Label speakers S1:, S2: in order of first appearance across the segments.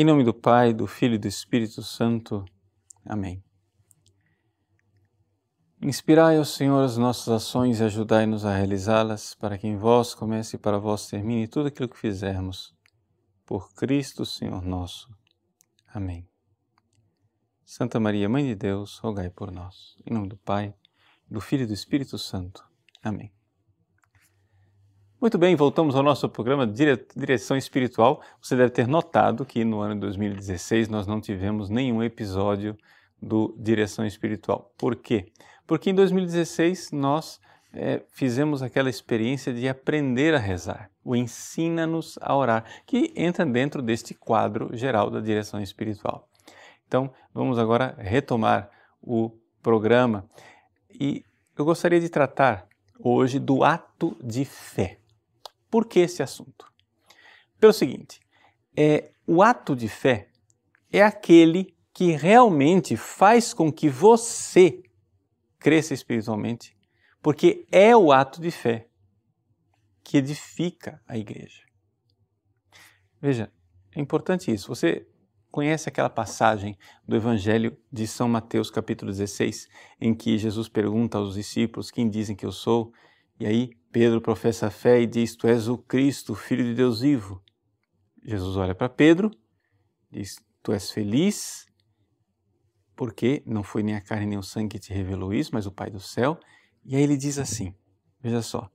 S1: Em nome do Pai, do Filho e do Espírito Santo. Amém. Inspirai, ó Senhor, as nossas ações e ajudai-nos a realizá-las, para que em vós comece e para vós termine tudo aquilo que fizermos. Por Cristo, Senhor nosso. Amém. Santa Maria, Mãe de Deus, rogai por nós. Em nome do Pai, do Filho e do Espírito Santo. Amém. Muito bem, voltamos ao nosso programa de Direção Espiritual. Você deve ter notado que no ano de 2016 nós não tivemos nenhum episódio do Direção Espiritual. Por quê? Porque em 2016 nós é, fizemos aquela experiência de aprender a rezar, o Ensina-nos a Orar, que entra dentro deste quadro geral da Direção Espiritual. Então, vamos agora retomar o programa e eu gostaria de tratar hoje do ato de fé. Por que esse assunto? Pelo seguinte, é, o ato de fé é aquele que realmente faz com que você cresça espiritualmente, porque é o ato de fé que edifica a igreja. Veja, é importante isso. Você conhece aquela passagem do Evangelho de São Mateus, capítulo 16, em que Jesus pergunta aos discípulos: Quem dizem que eu sou? E aí Pedro professa a fé e diz: Tu és o Cristo, Filho de Deus vivo. Jesus olha para Pedro, diz: Tu és feliz, porque não foi nem a carne nem o sangue que te revelou isso, mas o Pai do céu. E aí ele diz assim: Veja só.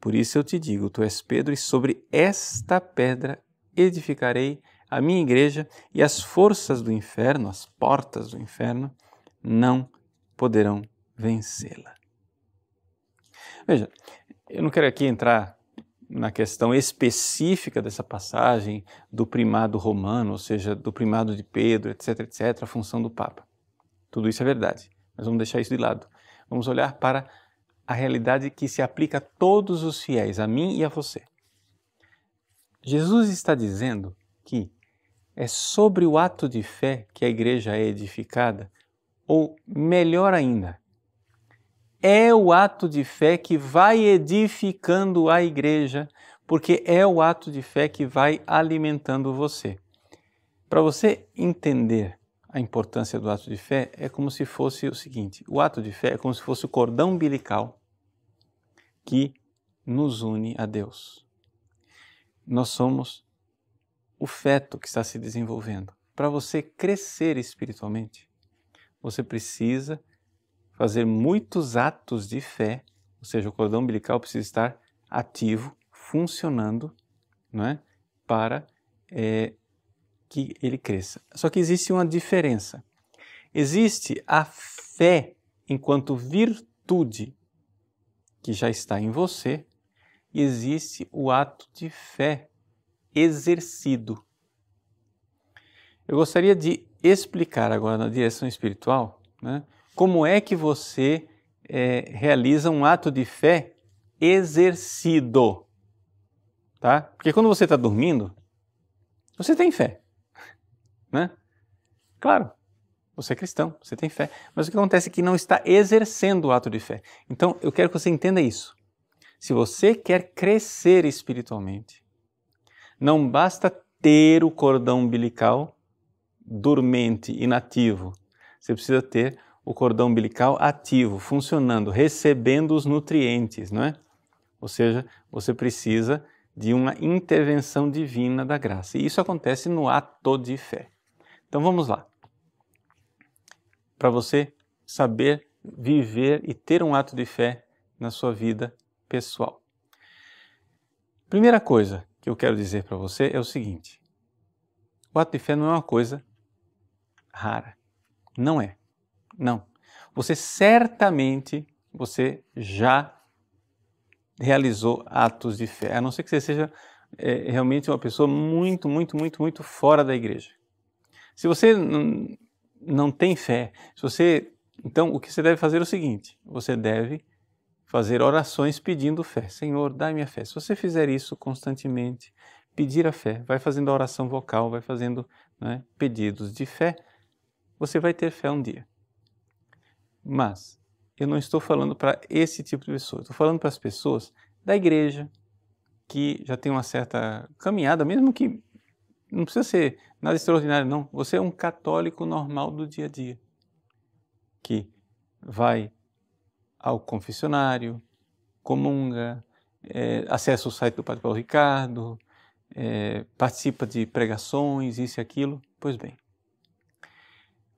S1: Por isso eu te digo: Tu és Pedro, e sobre esta pedra edificarei a minha igreja, e as forças do inferno, as portas do inferno, não poderão vencê-la. Veja, eu não quero aqui entrar na questão específica dessa passagem do primado romano, ou seja, do primado de Pedro, etc, etc, a função do Papa. Tudo isso é verdade, mas vamos deixar isso de lado. Vamos olhar para a realidade que se aplica a todos os fiéis, a mim e a você. Jesus está dizendo que é sobre o ato de fé que a igreja é edificada, ou melhor ainda, é o ato de fé que vai edificando a igreja, porque é o ato de fé que vai alimentando você. Para você entender a importância do ato de fé, é como se fosse o seguinte: o ato de fé é como se fosse o cordão umbilical que nos une a Deus. Nós somos o feto que está se desenvolvendo. Para você crescer espiritualmente, você precisa fazer muitos atos de fé, ou seja, o cordão umbilical precisa estar ativo, funcionando, não é? para é, que ele cresça. Só que existe uma diferença. Existe a fé enquanto virtude que já está em você, e existe o ato de fé exercido. Eu gostaria de explicar agora na direção espiritual né, como é que você é, realiza um ato de fé exercido. Tá? Porque quando você está dormindo, você tem fé. Né? Claro, você é cristão, você tem fé. Mas o que acontece é que não está exercendo o ato de fé. Então, eu quero que você entenda isso. Se você quer crescer espiritualmente, não basta ter o cordão umbilical dormente, inativo. Você precisa ter o cordão umbilical ativo, funcionando, recebendo os nutrientes, não é? Ou seja, você precisa de uma intervenção divina da graça. E isso acontece no ato de fé. Então vamos lá. Para você saber viver e ter um ato de fé na sua vida pessoal. Primeira coisa que eu quero dizer para você é o seguinte: o ato de fé não é uma coisa rara. Não é. Não. Você certamente você já realizou atos de fé, a não ser que você seja é, realmente uma pessoa muito, muito, muito, muito fora da igreja. Se você não, tem fé, se você, então o que você deve fazer é o seguinte: você deve fazer orações pedindo fé. Senhor, dá-me a fé. Se você fizer isso constantemente, pedir a fé, vai fazendo a oração vocal, vai fazendo né, pedidos de fé, você vai ter fé um dia. Mas eu não estou falando para esse tipo de pessoa, estou falando para as pessoas da igreja que já tem uma certa caminhada, mesmo que Não precisa ser nada extraordinário, não. Você é um católico normal do dia a dia, que vai ao confessionário, comunga, é, acessa o site do Padre Paulo Ricardo, é, participa de pregações, isso e aquilo. Pois bem,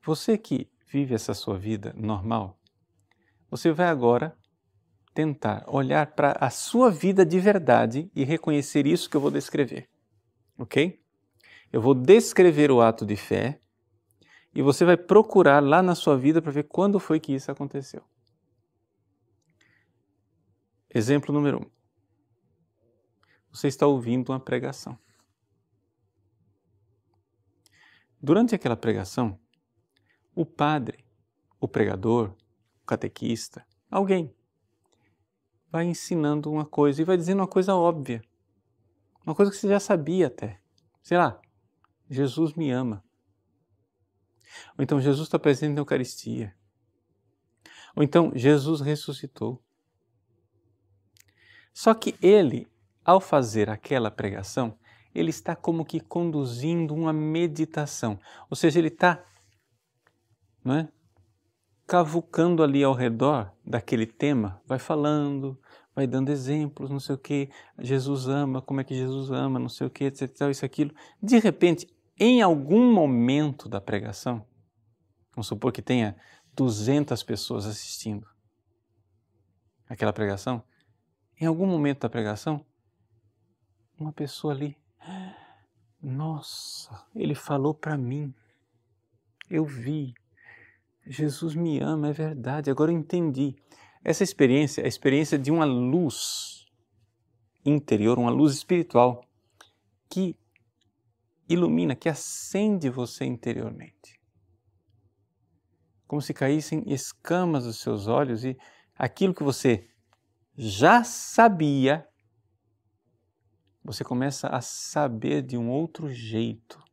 S1: você que vive essa sua vida normal, você vai agora tentar olhar para a sua vida de verdade e reconhecer isso que eu vou descrever. Ok? Eu vou descrever o ato de fé e você vai procurar lá na sua vida para ver quando foi que isso aconteceu. Exemplo número um. Você está ouvindo uma pregação. Durante aquela pregação, o padre, o pregador, o catequista, alguém vai ensinando uma coisa e vai dizendo uma coisa óbvia. Uma coisa que você já sabia até. Sei lá, Jesus me ama. Ou então Jesus está presente na Eucaristia. Ou então Jesus ressuscitou. Só que ele, ao fazer aquela pregação, ele está como que conduzindo uma meditação. Ou seja, ele está não é? cavucando ali ao redor daquele tema, vai falando, vai dando exemplos, não sei o que, Jesus ama, como é que Jesus ama, não sei o que, etc, isso, aquilo. De repente, em algum momento da pregação, vamos supor que tenha 200 pessoas assistindo aquela pregação, em algum momento da pregação, uma pessoa ali, nossa, ele falou para mim, eu vi, Jesus me ama, é verdade, agora eu entendi. Essa experiência é a experiência de uma luz interior, uma luz espiritual que ilumina, que acende você interiormente. Como se caíssem escamas dos seus olhos e aquilo que você já sabia, você começa a saber de um outro jeito.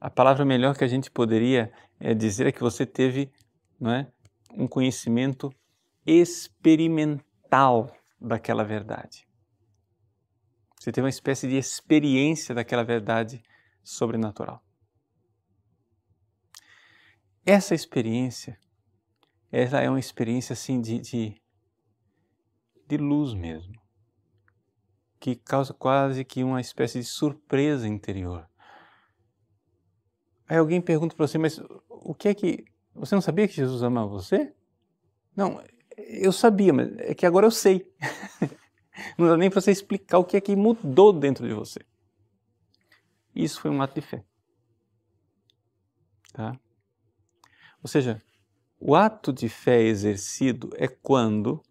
S1: A palavra melhor que a gente poderia é dizer é que você teve não é, um conhecimento experimental daquela verdade. Você teve uma espécie de experiência daquela verdade sobrenatural. Essa experiência, ela é uma experiência assim de, de, de luz mesmo, que causa quase que uma espécie de surpresa interior. Aí alguém pergunta para você, mas o que é que. Você não sabia que Jesus ama você? Não, eu sabia, mas é que agora eu sei. não dá nem para você explicar o que é que mudou dentro de você. Isso foi um ato de fé. Tá? Ou seja, o ato de fé exercido é quando,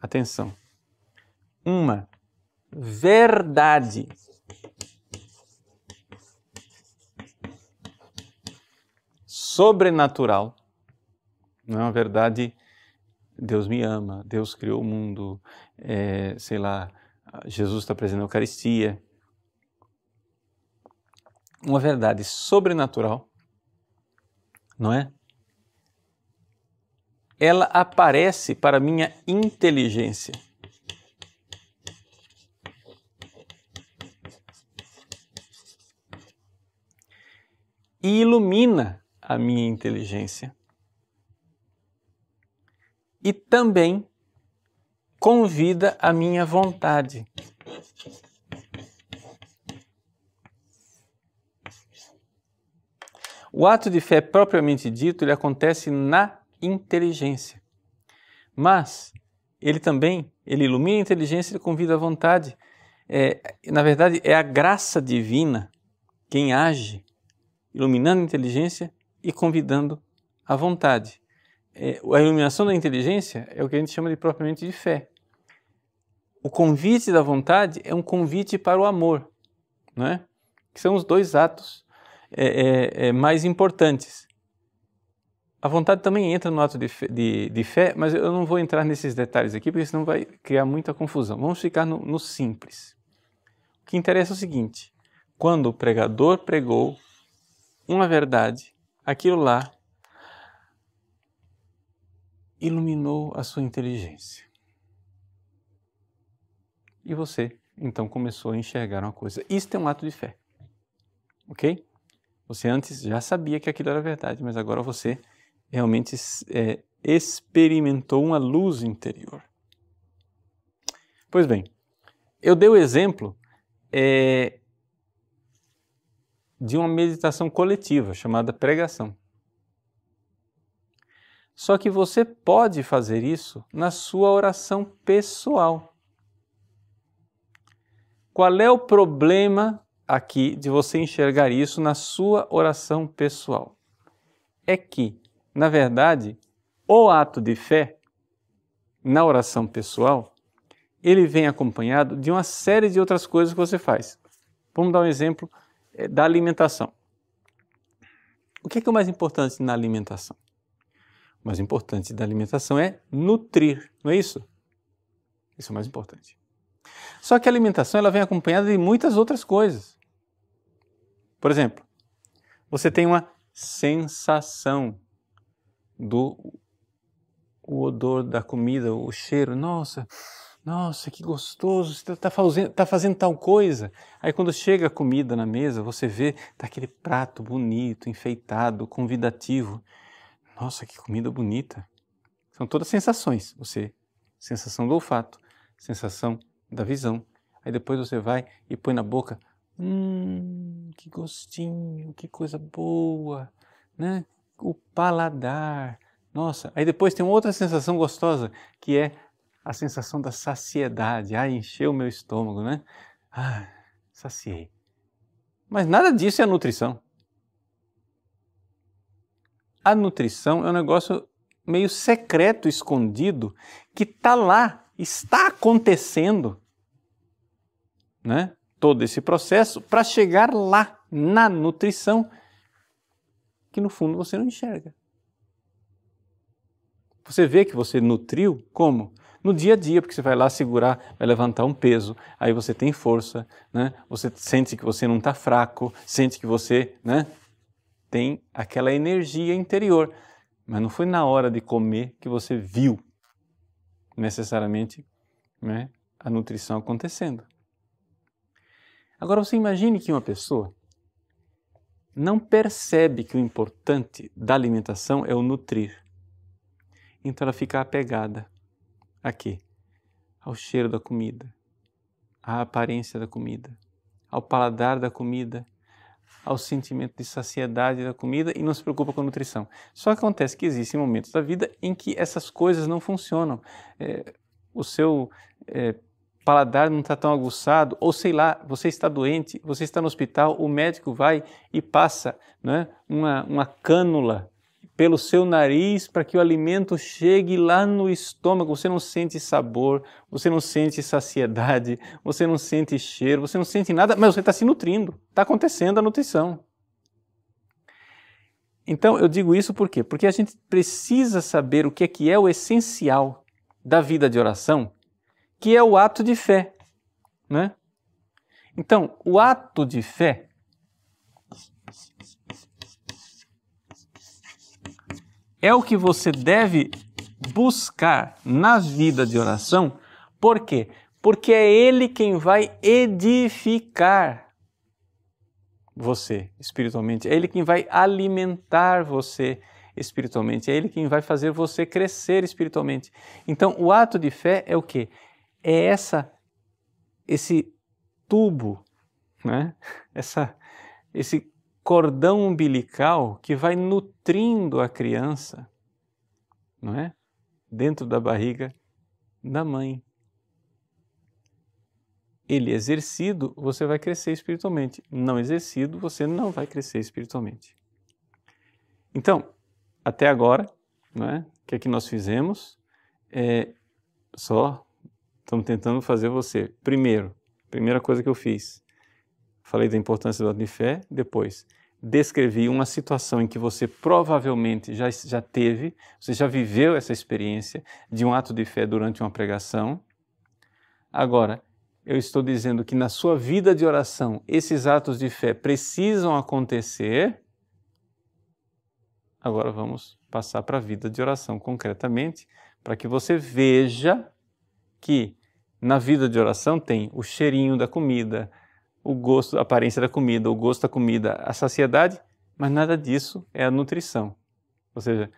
S1: atenção, uma verdade sobrenatural, não é uma verdade, Deus me ama, Deus criou o mundo, é, sei lá, Jesus está presente na Eucaristia. Uma verdade sobrenatural, não é? Ela aparece para minha inteligência. E ilumina a minha inteligência. E também convida a minha vontade. O ato de fé propriamente dito, ele acontece na inteligência. Mas ele também, ele ilumina a inteligência e convida a vontade. É, na verdade, é a graça divina quem age, iluminando a inteligência e convidando à vontade. É, a iluminação da inteligência é o que a gente chama de propriamente de fé. O convite da vontade é um convite para o amor, não é? que são os dois atos é, é, é, mais importantes. A vontade também entra no ato de fé, de, de fé, mas eu não vou entrar nesses detalhes aqui, porque senão vai criar muita confusão. Vamos ficar no, no simples. O que interessa é o seguinte: quando o pregador pregou uma verdade, aquilo lá iluminou a sua inteligência. E você, então, começou a enxergar uma coisa. Isso é um ato de fé. ok? Você antes já sabia que aquilo era verdade, mas agora você realmente é, experimentou uma luz interior. Pois bem, eu dei o exemplo é, de uma meditação coletiva chamada pregação. Só que você pode fazer isso na sua oração pessoal. Qual é o problema aqui de você enxergar isso na sua oração pessoal? É que, na verdade, o ato de fé na oração pessoal, ele vem acompanhado de uma série de outras coisas que você faz. Vamos dar um exemplo da alimentação. O que é, que é o mais importante na alimentação? O mais importante da alimentação é nutrir, não é isso? Isso é o mais importante. Só que a alimentação ela vem acompanhada de muitas outras coisas. Por exemplo, você tem uma sensação do o odor da comida, o cheiro. Nossa, nossa, que gostoso, você está fazendo, tá fazendo tal coisa. Aí quando chega a comida na mesa, você vê tá aquele prato bonito, enfeitado, convidativo. Nossa, que comida bonita. São todas sensações. Você, sensação do olfato, sensação da visão. Aí depois você vai e põe na boca. Hum, que gostinho, que coisa boa, né? O paladar. Nossa, aí depois tem outra sensação gostosa, que é a sensação da saciedade. Ah, encheu o meu estômago, né? Ah, saciei. Mas nada disso é nutrição. A nutrição é um negócio meio secreto, escondido, que está lá, está acontecendo, né? Todo esse processo para chegar lá na nutrição que no fundo você não enxerga. Você vê que você nutriu como? No dia a dia, porque você vai lá segurar, vai levantar um peso, aí você tem força, né? Você sente que você não está fraco, sente que você, né? Tem aquela energia interior, mas não foi na hora de comer que você viu necessariamente, né? A nutrição acontecendo. Agora você imagine que uma pessoa não percebe que o importante da alimentação é o nutrir. Então ela fica apegada Aqui, ao cheiro da comida, à aparência da comida, ao paladar da comida, ao sentimento de saciedade da comida. E não se preocupa com a nutrição. Só acontece que existem momentos da vida em que essas coisas não funcionam. É, o seu é, paladar não está tão aguçado, ou sei lá, você está doente, você está no hospital, o médico vai e passa né, uma, uma cânula pelo seu nariz para que o alimento chegue lá no estômago. Você não sente sabor, você não sente saciedade, você não sente cheiro, você não sente nada, mas você está se nutrindo. Está acontecendo a nutrição. Então eu digo isso por quê? Porque a gente precisa saber o que é que é o essencial da vida de oração, que é o ato de fé, né? Então, o ato de fé é o que você deve buscar na vida de oração. Por quê? Porque é Ele quem vai edificar você espiritualmente, é Ele quem vai alimentar você espiritualmente, é Ele quem vai fazer você crescer espiritualmente. Então, o ato de fé é o quê? É essa, esse tubo, né? essa, esse cordão umbilical que vai nutrindo a criança, não é? Dentro da barriga da mãe. Ele exercido, você vai crescer espiritualmente. Não exercido, você não vai crescer espiritualmente. Então, até agora, não é? O que é que nós fizemos? É só estamos tentando fazer você. Primeiro, primeira coisa que eu fiz, falei da importância do ato de fé, depois descrevi uma situação em que você provavelmente já, já teve, você já viveu essa experiência de um ato de fé durante uma pregação. Agora, eu estou dizendo que na sua vida de oração esses atos de fé precisam acontecer. Agora vamos passar para a vida de oração concretamente, para que você veja que na vida de oração tem o cheirinho da comida, o gosto, a aparência da comida, o gosto da comida, a saciedade, mas nada disso é a nutrição. Ou seja,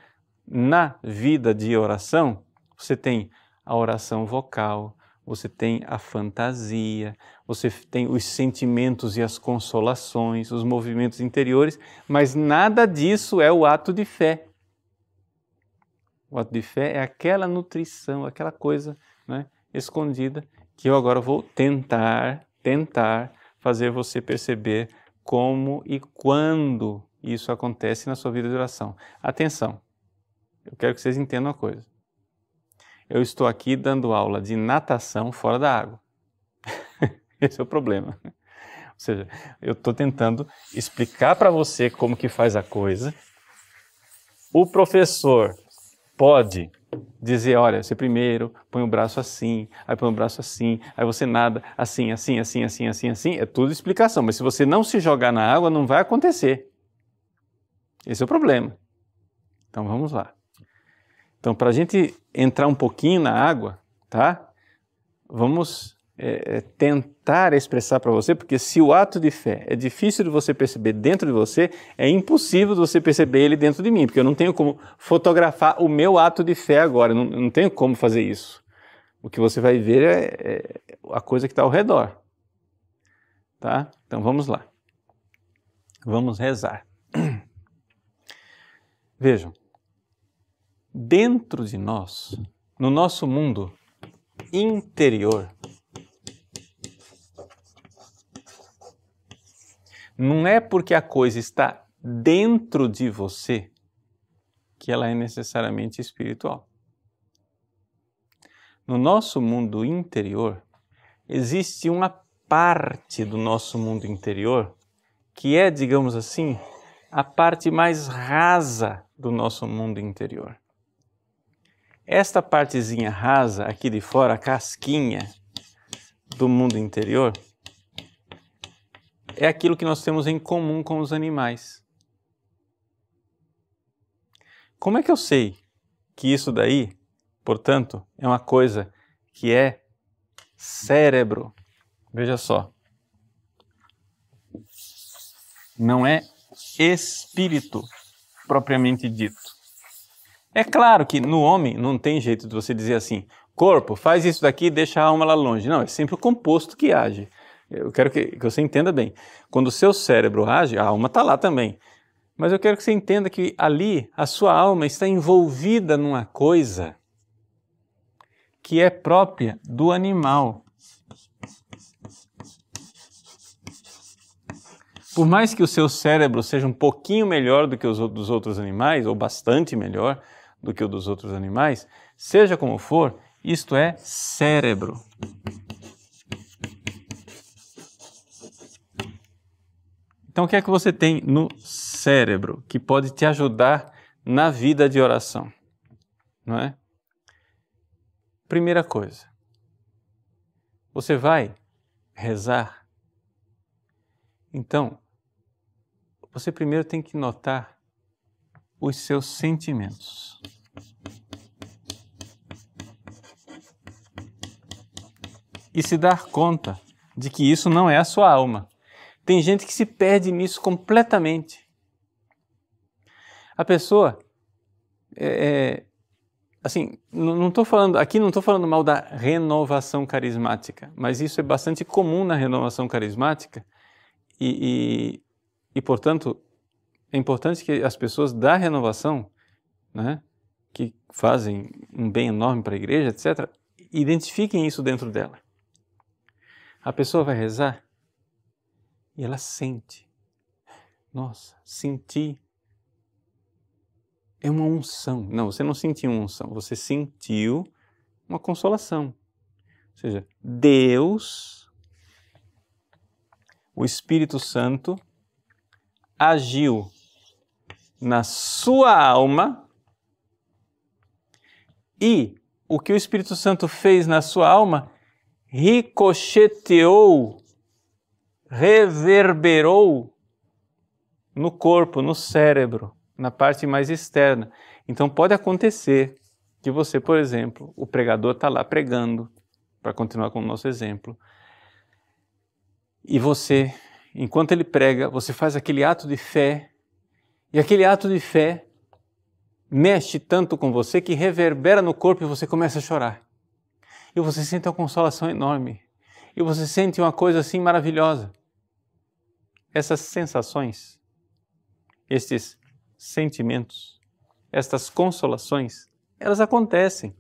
S1: na vida de oração, você tem a oração vocal, você tem a fantasia, você tem os sentimentos e as consolações, os movimentos interiores, mas nada disso é o ato de fé. O ato de fé é aquela nutrição, aquela coisa né, escondida que eu agora vou tentar, tentar fazer você perceber como e quando isso acontece na sua vida de oração. Atenção, eu quero que vocês entendam uma coisa. Eu estou aqui dando aula de natação fora da água. Esse é o problema. Ou seja, eu estou tentando explicar para você como que faz a coisa. O professor pode dizer, olha, você primeiro põe o braço assim, aí põe o braço assim, aí você nada assim, assim, assim, assim, assim, assim, é tudo explicação. Mas se você não se jogar na água, não vai acontecer. Esse é o problema. Então vamos lá. Então, para a gente entrar um pouquinho na água, tá? Vamos é, é tentar expressar para você, porque se o ato de fé é difícil de você perceber dentro de você, é impossível de você perceber ele dentro de mim, porque eu não tenho como fotografar o meu ato de fé agora, não, não tenho como fazer isso. O que você vai ver é, é a coisa que está ao redor. Tá? Então vamos lá. Vamos rezar. Vejam, dentro de nós, no nosso mundo interior, não é porque a coisa está dentro de você que ela é necessariamente espiritual. No nosso mundo interior, existe uma parte do nosso mundo interior que é, digamos assim, a parte mais rasa do nosso mundo interior. Esta partezinha rasa aqui de fora, a casquinha do mundo interior, é aquilo que nós temos em comum com os animais. Como é que eu sei que isso daí, portanto, é uma coisa que é cérebro? Veja só. Não é espírito propriamente dito. É claro que no homem não tem jeito de você dizer assim, corpo, faz isso daqui e deixa a alma lá longe. Não, é sempre o composto que age. Eu quero que, que você entenda bem. Quando o seu cérebro age, a alma está lá também. Mas eu quero que você entenda que ali a sua alma está envolvida numa coisa que é própria do animal. Por mais que o seu cérebro seja um pouquinho melhor do que os dos outros animais, ou bastante melhor do que o dos outros animais, seja como for, isto é cérebro. Então, o que é que você tem no cérebro que pode te ajudar na vida de oração? Não é? Primeira coisa, você vai rezar. Então, você primeiro tem que notar os seus sentimentos. E se dar conta de que isso não é a sua alma. Tem gente que se perde nisso completamente. A pessoa, é, é, assim, não estou falando aqui não estou falando mal da renovação carismática, mas isso é bastante comum na renovação carismática e, e, e portanto é importante que as pessoas da renovação, né, que fazem um bem enorme para a igreja, etc., identifiquem isso dentro dela. A pessoa vai rezar e ela sente. Nossa, sentir é uma unção. Não, você não sentiu uma unção, você sentiu uma consolação. Ou seja, Deus, o Espírito Santo, agiu na sua alma e o que o Espírito Santo fez na sua alma ricocheteou reverberou no corpo, no cérebro, na parte mais externa. Então pode acontecer que você, por exemplo, o pregador está lá pregando, para continuar com o nosso exemplo, E você, enquanto ele prega, você faz aquele ato de fé, e aquele ato de fé mexe tanto com você que reverbera no corpo e você começa a chorar. E você sente uma consolação enorme. E você sente uma coisa assim maravilhosa. Essas sensações, estes sentimentos, estas consolações, elas acontecem.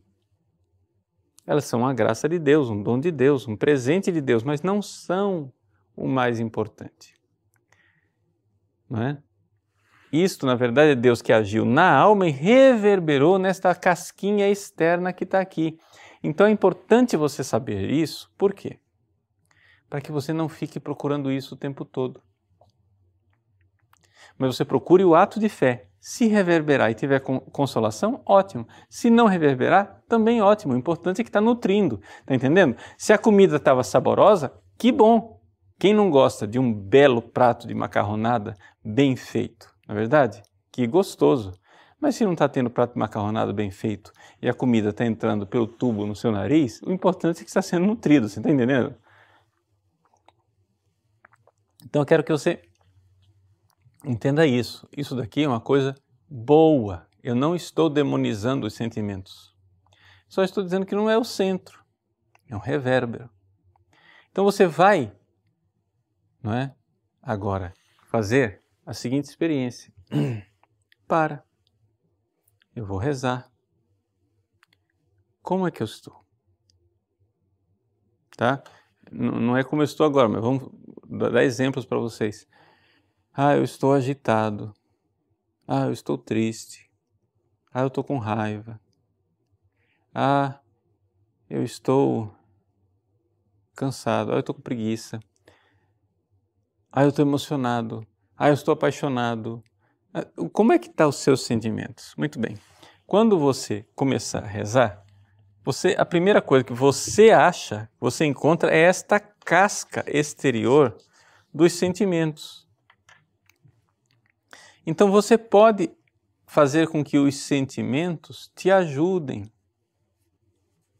S1: Elas são a graça de Deus, um dom de Deus, um presente de Deus, mas não são o mais importante. Não é? Isto, na verdade, é Deus que agiu na alma e reverberou nesta casquinha externa que está aqui. Então é importante você saber isso, por quê? Para que você não fique procurando isso o tempo todo. Mas você procure o ato de fé. Se reverberar e tiver consolação, ótimo. Se não reverberar, também ótimo. O importante é que está nutrindo. Está entendendo? Se a comida estava saborosa, que bom. Quem não gosta de um belo prato de macarronada bem feito, não é verdade? Que gostoso. Mas se não está tendo prato de macarronada bem feito e a comida está entrando pelo tubo no seu nariz, o importante é que está sendo nutrido, você está entendendo? Então eu quero que você Entenda isso. Isso daqui é uma coisa boa. Eu não estou demonizando os sentimentos. Só estou dizendo que não é o centro. É um revérbero. Então você vai, não é? Agora, fazer a seguinte experiência. Para. Eu vou rezar. Como é que eu estou? Tá? Não é como eu estou agora, mas vamos dar exemplos para vocês. Ah, eu estou agitado. Ah, eu estou triste. Ah, eu estou com raiva. Ah, eu estou cansado. Ah, eu estou com preguiça. Ah, eu estou emocionado. Ah, eu estou apaixonado. Ah, como é que estão tá os seus sentimentos? Muito bem. Quando você começar a rezar, você, a primeira coisa que você acha, você encontra é esta casca exterior dos sentimentos. Então você pode fazer com que os sentimentos te ajudem,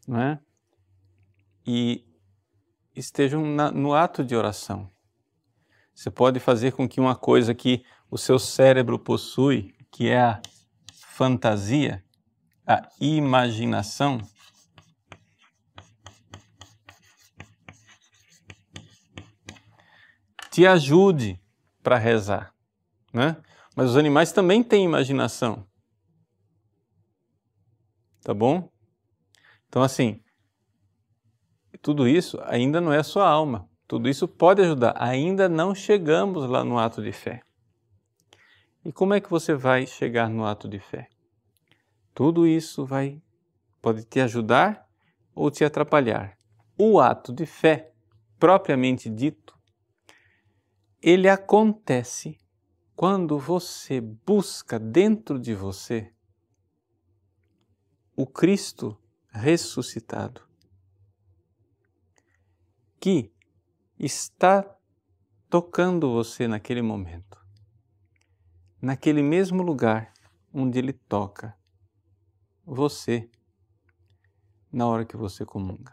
S1: não é? E estejam na, no ato de oração. Você pode fazer com que uma coisa que o seu cérebro possui, que é a fantasia, a imaginação, te ajude para rezar, né? Mas os animais também têm imaginação. Tá bom? Então, assim, tudo isso ainda não é sua alma. Tudo isso pode ajudar. Ainda não chegamos lá no ato de fé. E como é que você vai chegar no ato de fé? Tudo isso vai pode te ajudar ou te atrapalhar. O ato de fé, propriamente dito, ele acontece quando você busca dentro de você o Cristo ressuscitado, que está tocando você naquele momento, naquele mesmo lugar onde Ele toca você na hora que você comunga.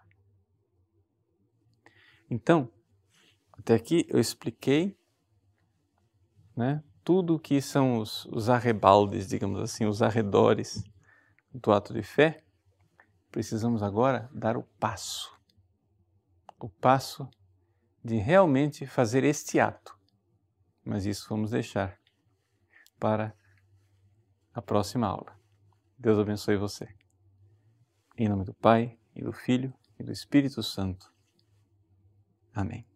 S1: Então, até aqui eu expliquei né, tudo que são os, os arrebaldes, digamos assim, os arredores do ato de fé, precisamos agora dar o passo. O passo de realmente fazer este ato. Mas isso vamos deixar para a próxima aula. Deus abençoe você. Em nome do Pai, e do Filho, e do Espírito Santo. Amém.